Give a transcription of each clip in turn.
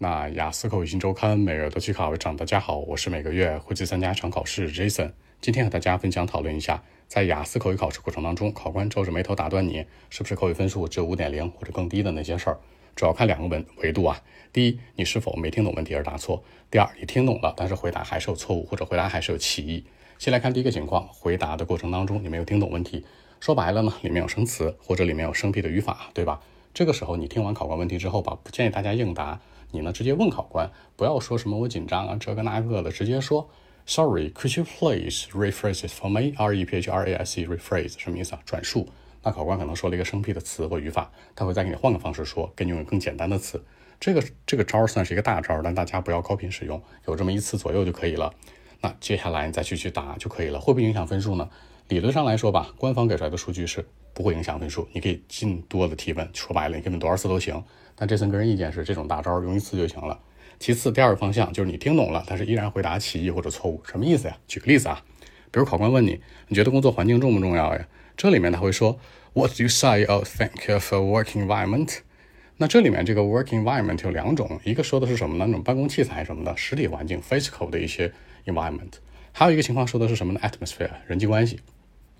那雅思口语新周刊每日都去考一场，大家好，我是每个月会去参加一场考试 Jason。今天和大家分享讨论一下，在雅思口语考试过程当中，考官皱着眉头打断你，是不是口语分数只有五点零或者更低的那些事儿？主要看两个维维度啊。第一，你是否没听懂问题而答错；第二，你听懂了，但是回答还是有错误，或者回答还是有歧义。先来看第一个情况，回答的过程当中你没有听懂问题，说白了呢，里面有生词或者里面有生僻的语法，对吧？这个时候你听完考官问题之后吧，不建议大家应答。你呢，直接问考官，不要说什么我紧张啊，这个那个的，直接说，Sorry，could you please rephrase it for me？R E P H R A S E，rephrase 什么意思啊？转述。那考官可能说了一个生僻的词或语法，他会再给你换个方式说，给你用更简单的词。这个这个招算是一个大招，但大家不要高频使用，有这么一次左右就可以了。那接下来你再去去答就可以了。会不会影响分数呢？理论上来说吧，官方给出来的数据是不会影响分数，你可以尽多的提问，说白了，你可以问多少次都行。但这次个人意见是，这种大招用一次就行了。其次，第二个方向就是你听懂了，但是依然回答歧义或者错误，什么意思呀？举个例子啊，比如考官问你，你觉得工作环境重不重要呀？这里面他会说，What do you say or think of a working environment？那这里面这个 working environment 有两种，一个说的是什么呢？那种办公器材什么的，实体环境 physical 的一些 environment。还有一个情况说的是什么呢？atmosphere 人际关系。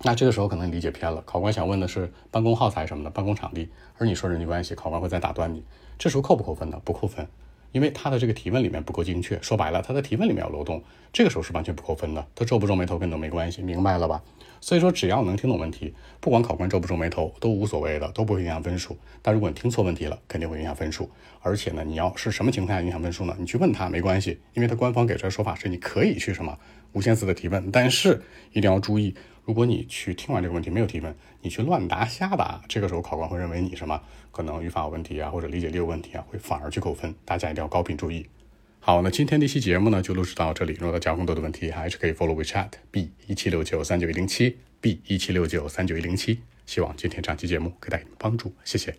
那这个时候可能理解偏了，考官想问的是办公耗材什么的，办公场地，而你说人际关系，考官会再打断你。这时候扣不扣分呢？不扣分，因为他的这个提问里面不够精确。说白了，他的提问里面有漏洞，这个时候是完全不扣分的。他皱不皱眉头跟你都没关系，明白了吧？所以说，只要能听懂问题，不管考官皱不皱眉头都无所谓的，都不会影响分数。但如果你听错问题了，肯定会影响分数。而且呢，你要是什么情况下影响分数呢？你去问他没关系，因为他官方给出来说法是你可以去什么无限次的提问，但是一定要注意。如果你去听完这个问题没有提问，你去乱答瞎答，这个时候考官会认为你什么可能语法有问题啊，或者理解力有问题啊，会反而去扣分。大家一定要高频注意。好，那今天这期节目呢就录制到这里。如果大家更多的问题，还是可以 follow WeChat B 一七六九三九一零七 B 一七六九三九一零七。希望今天这期节目给大家帮助，谢谢。